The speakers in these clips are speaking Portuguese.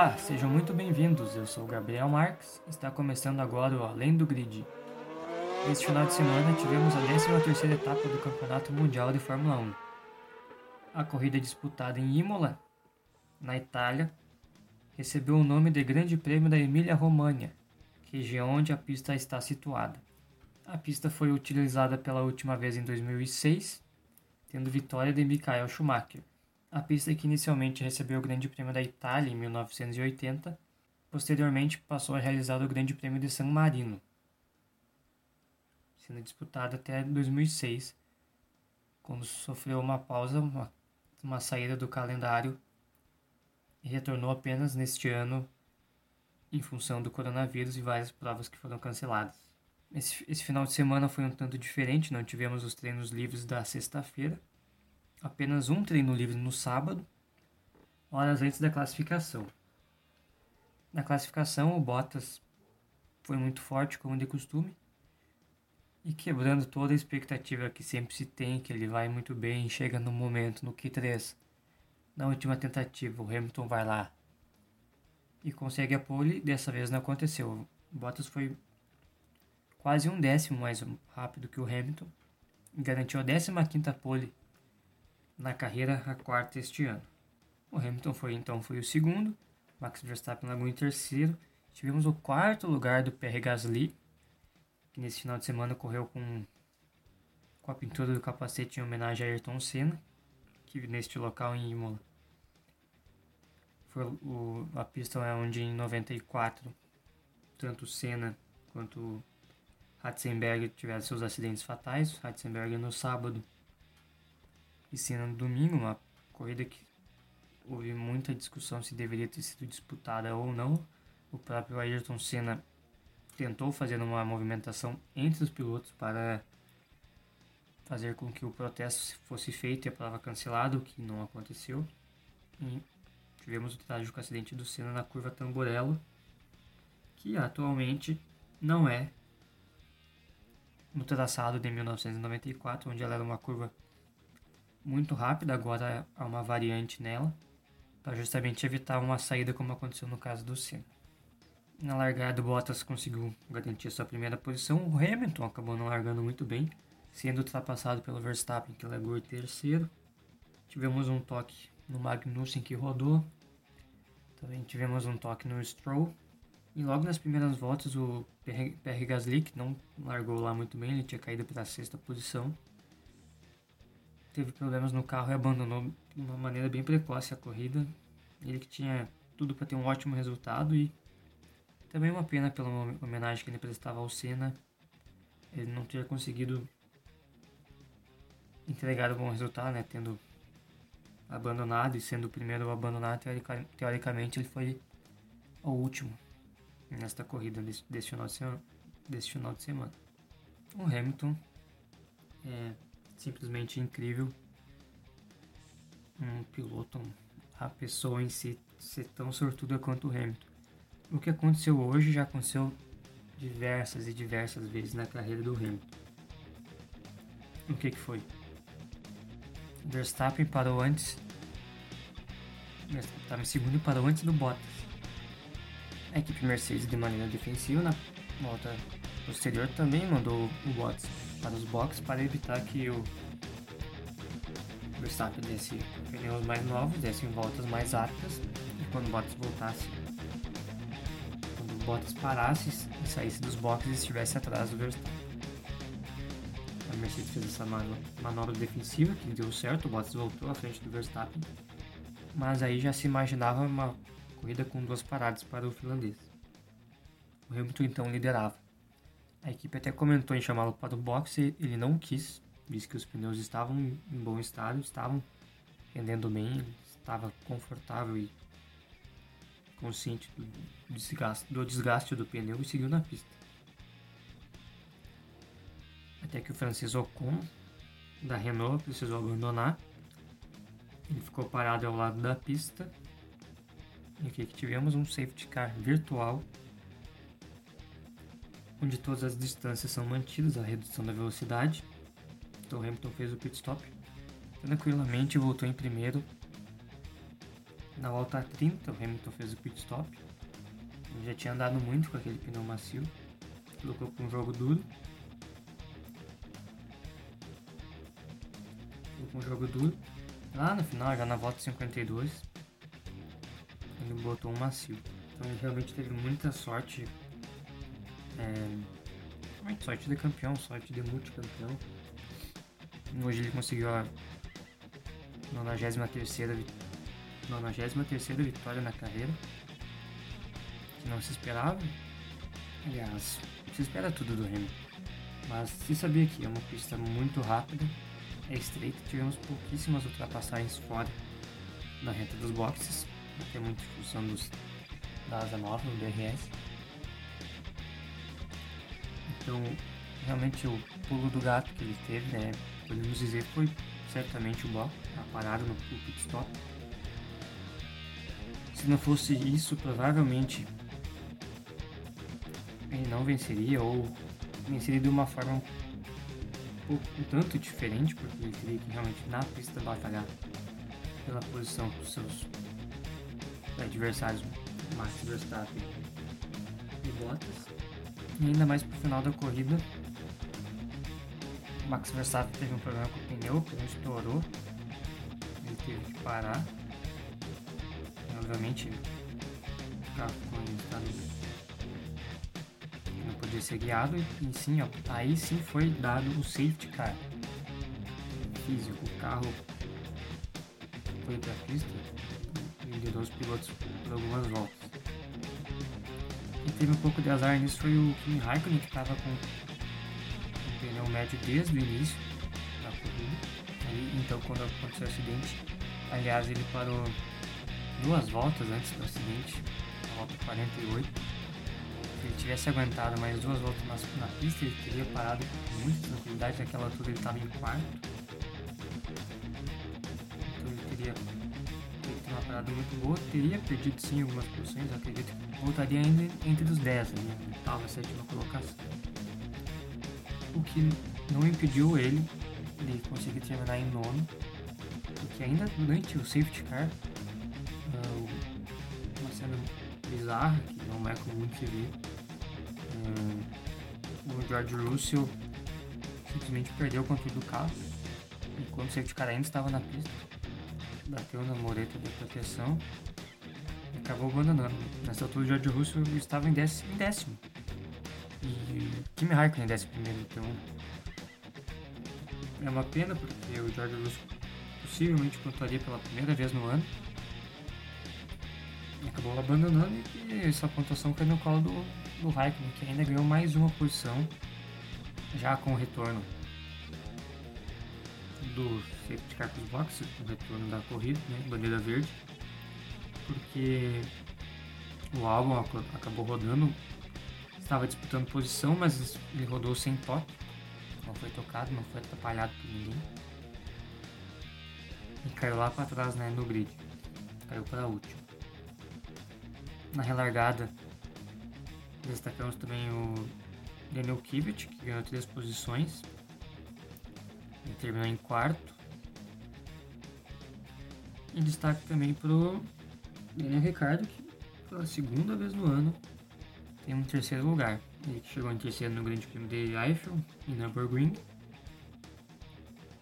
Olá, sejam muito bem-vindos. Eu sou Gabriel Marques. Está começando agora o Além do Grid. Este final de semana tivemos a 13ª etapa do Campeonato Mundial de Fórmula 1. A corrida disputada em Imola, na Itália, recebeu o nome de Grande Prêmio da Emília-Romagna, região onde a pista está situada. A pista foi utilizada pela última vez em 2006, tendo vitória de Michael Schumacher. A pista que inicialmente recebeu o Grande Prêmio da Itália em 1980, posteriormente passou a realizar o Grande Prêmio de San Marino, sendo disputada até 2006, quando sofreu uma pausa, uma, uma saída do calendário e retornou apenas neste ano em função do coronavírus e várias provas que foram canceladas. Esse, esse final de semana foi um tanto diferente, não tivemos os treinos livres da sexta-feira, apenas um treino livre no sábado, horas antes da classificação. Na classificação, o Bottas foi muito forte, como de costume, e quebrando toda a expectativa que sempre se tem, que ele vai muito bem chega no momento, no Q3. Na última tentativa, o Hamilton vai lá e consegue a pole, dessa vez não aconteceu. O Bottas foi quase um décimo mais rápido que o Hamilton garantiu a 15ª pole na carreira, a quarta este ano. O Hamilton foi então foi o segundo, Max Verstappen largou em terceiro. Tivemos o quarto lugar do Pierre Gasly, que nesse final de semana correu com, com a pintura do capacete em homenagem a Ayrton Senna, que neste local em Imola foi o, a pista é onde em 94 tanto Senna quanto Ratzenberger tiveram seus acidentes fatais. Ratzenberger no sábado e Senna no domingo, uma corrida que houve muita discussão se deveria ter sido disputada ou não. O próprio Ayrton Senna tentou fazer uma movimentação entre os pilotos para fazer com que o protesto fosse feito e a prova cancelada, o que não aconteceu. E tivemos o trágico acidente do Senna na curva Tamborello, que atualmente não é no traçado de 1994, onde ela era uma curva muito rápida, agora há uma variante nela, para justamente evitar uma saída como aconteceu no caso do Senna. Na largada, o Bottas conseguiu garantir sua primeira posição, o Hamilton acabou não largando muito bem, sendo ultrapassado pelo Verstappen, que largou em terceiro. Tivemos um toque no Magnussen que rodou, também tivemos um toque no Stroll. E logo nas primeiras voltas, o Pierre Gasly, que não largou lá muito bem, ele tinha caído para a sexta posição. Teve problemas no carro e abandonou de uma maneira bem precoce a corrida. Ele que tinha tudo para ter um ótimo resultado e também uma pena pela homenagem que ele prestava ao Senna, ele não ter conseguido entregar um bom resultado, né, tendo abandonado e sendo o primeiro a abandonar, teoricamente ele foi o último nesta corrida desse, final, de semana, final de semana. O Hamilton é simplesmente incrível. Um piloto, a pessoa em si ser tão sortuda quanto o Hamilton. O que aconteceu hoje já aconteceu diversas e diversas vezes na carreira do Hamilton. O que, que foi? Verstappen parou antes. Estava em segundo e parou antes do Bottas. A equipe Mercedes, de maneira defensiva, na volta posterior, também mandou o Bottas para os boxes para evitar que o Verstappen desse pneus mais novos, desse em voltas mais rápidas e quando Bottas voltasse, quando Bottas parasse e saísse dos boxes e estivesse atrás do Verstappen. Mercedes fez essa manobra defensiva que deu certo, o Bottas voltou à frente do Verstappen, mas aí já se imaginava uma corrida com duas paradas para o finlandês. O Hamilton então liderava. A equipe até comentou em chamá-lo para o boxe, ele não quis, disse que os pneus estavam em bom estado, estavam rendendo bem, estava confortável e consciente do desgaste, do desgaste do pneu e seguiu na pista até que o francês Ocon da Renault precisou abandonar. Ele ficou parado ao lado da pista. E aqui que tivemos um safety car virtual, onde todas as distâncias são mantidas, a redução da velocidade. Então Hamilton fez o pit stop tranquilamente voltou em primeiro, Na volta 30, o Hamilton fez o pit stop. Ele já tinha andado muito com aquele pneu macio. Colocou para um jogo duro. Colocou um jogo duro. Lá no final, já na volta 52, ele botou um macio. Então ele realmente teve muita sorte. É, sorte de campeão, sorte de multicampeão. Hoje ele conseguiu a 93 93 vitória na carreira. Que não se esperava. Aliás, se espera tudo do Hamilton. Mas se sabia que é uma pista muito rápida, é estreita, tivemos pouquíssimas ultrapassagens fora da reta dos boxes, até muito função dos, da asa nova, do DRS. Então, realmente o pulo do gato que ele teve, né, podemos dizer, foi certamente o bloco, a parada no pit stop. Se não fosse isso, provavelmente ele não venceria ou venceria de uma forma um, pouco, um tanto diferente, porque ele teria que realmente na pista batalhar pela posição com seus adversários Max Verstappen e Bottas. Ainda mais pro final da corrida, Max Verstappen teve um problema com o pneu, o pneu estourou, ele teve que parar. E, obviamente, o carro ficou em estado não podia ser guiado e sim, ó, aí sim foi dado o safety car. Físico, o carro. Foi para a pista. E liderou os pilotos por algumas voltas. E teve um pouco de azar nisso foi o Kimi Raikkonen que estava com pneu médio desde o início da corrida. Aí, então, quando aconteceu o acidente, aliás, ele parou duas voltas antes do acidente, na volta 48. Se ele tivesse aguentado mais duas voltas na, na pista, ele teria parado com muita tranquilidade. Naquela altura, ele estava em quarto. Então, ele teria muito boa. Teria perdido sim algumas posições, acredito que voltaria ainda entre os 10, ali, oitava, sétima colocação. O que não impediu ele de conseguir terminar em nono, porque ainda durante o safety car, uh, uma cena bizarra, que não é comum se ver, uh, o George Russell simplesmente perdeu o controle do carro, enquanto o safety car ainda estava na pista, bateu na moreta de proteção e acabou abandonando. Nessa altura o George Russell estava em décimo. Em décimo e Kimi Raikkonen desce primeiro, então é uma pena porque o George Russell possivelmente pontuaria pela primeira vez no ano acabou abandonando e essa pontuação foi no colo do, do Raikkonen, que ainda ganhou mais uma posição já com o retorno do safety car boxes, com o retorno da corrida, né, bandeira verde, porque o álbum acabou rodando estava disputando posição, mas ele rodou sem toque. Não foi tocado, não foi atrapalhado por ninguém. E caiu lá para trás né, no grid. Caiu para a última. Na relargada, destacamos também o Daniel Kivet, que ganhou três posições. Ele terminou em quarto. E destaque também para o Daniel Ricardo, que pela segunda vez no ano tem um terceiro lugar. Ele chegou em terceiro no Grande Prêmio de Eiffel, em Nürburgring.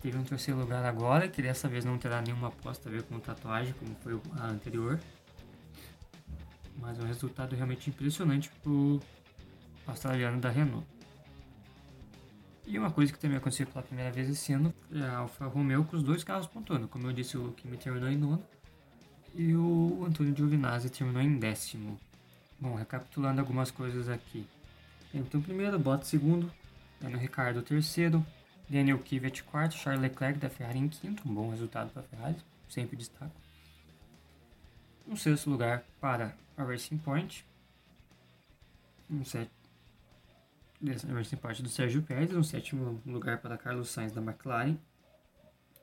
Teve um terceiro lugar agora, que dessa vez não terá nenhuma aposta a ver com tatuagem, como foi a anterior. Mas é um resultado realmente impressionante para o australiano da Renault. E uma coisa que também aconteceu pela primeira vez esse ano é a Alfa Romeo com os dois carros pontuando. Como eu disse, o Kimi terminou em nono e o Antônio Giovinazzi terminou em décimo. Bom, recapitulando algumas coisas aqui. Então, primeiro, Bottas segundo, Daniel Ricardo terceiro, Daniel Kvyat quarto, Charles Leclerc da Ferrari em quinto, um bom resultado para a Ferrari, sempre destaco. Um sexto lugar para a Racing Point, um set... Racing Point do Sérgio Pérez, um sétimo lugar para Carlos Sainz da McLaren,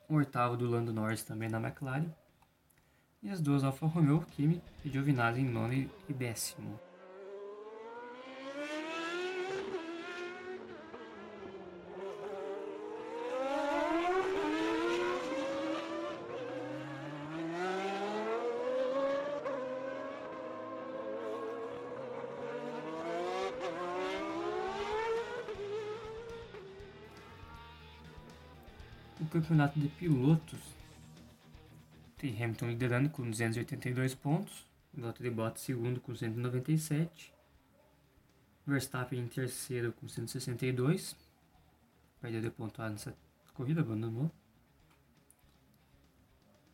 um oitavo do Lando Norris também da McLaren, e as duas Alfa Romeo, Kimi e Giovinazzi em nono e décimo. O campeonato de pilotos tem Hamilton liderando com 282 pontos, Valtteri Bottas segundo com 197, Verstappen em terceiro com 162, perdeu de pontuado nessa corrida, abandonou.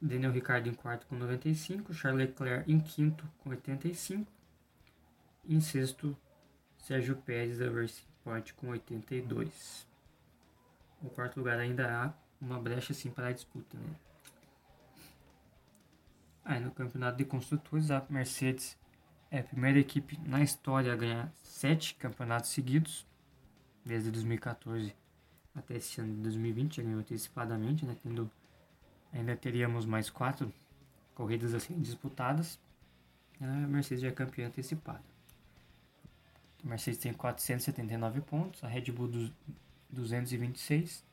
Daniel Ricciardo em quarto com 95, Charles Leclerc em quinto com 85, e em sexto Sérgio Pérez da Racing Point com 82. O quarto lugar ainda há uma brecha assim para a disputa, né? Aí no campeonato de construtores, a Mercedes é a primeira equipe na história a ganhar sete campeonatos seguidos, desde 2014 até esse ano de 2020, já ganhou antecipadamente, né? Tendo, ainda teríamos mais quatro corridas assim disputadas. A Mercedes já é campeã antecipada. A Mercedes tem 479 pontos, a Red Bull 226,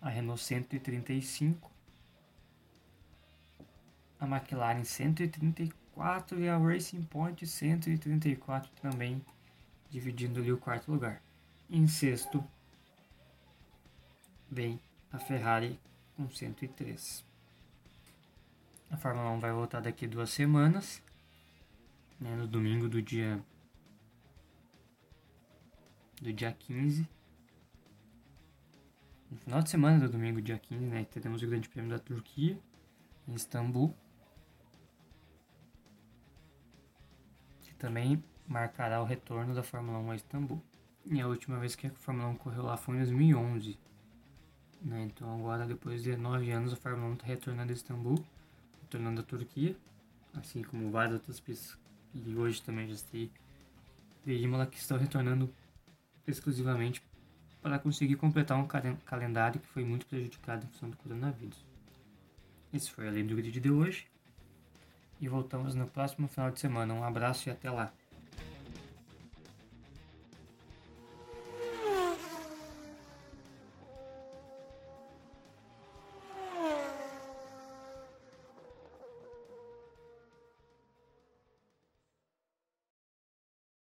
a Renault 135, a McLaren 134 e a Racing Point 134 também, dividindo ali o quarto lugar. Em sexto vem a Ferrari com 103. A Fórmula 1 vai voltar daqui duas semanas, né, no domingo do dia do dia 15 no final de semana do domingo, dia 15, né, teremos o Grande Prêmio da Turquia, em Istambul. Que também marcará o retorno da Fórmula 1 a Istambul. E a última vez que a Fórmula 1 correu lá foi em 2011. Né? Então agora, depois de nove anos, a Fórmula 1 está retornando a Istambul, retornando à Turquia, assim como várias outras pistas. E hoje também já sei de Imola que estão retornando exclusivamente para conseguir completar um calendário que foi muito prejudicado em função do coronavírus. Esse foi a Lei do Grid de hoje. E voltamos no próximo final de semana. Um abraço e até lá!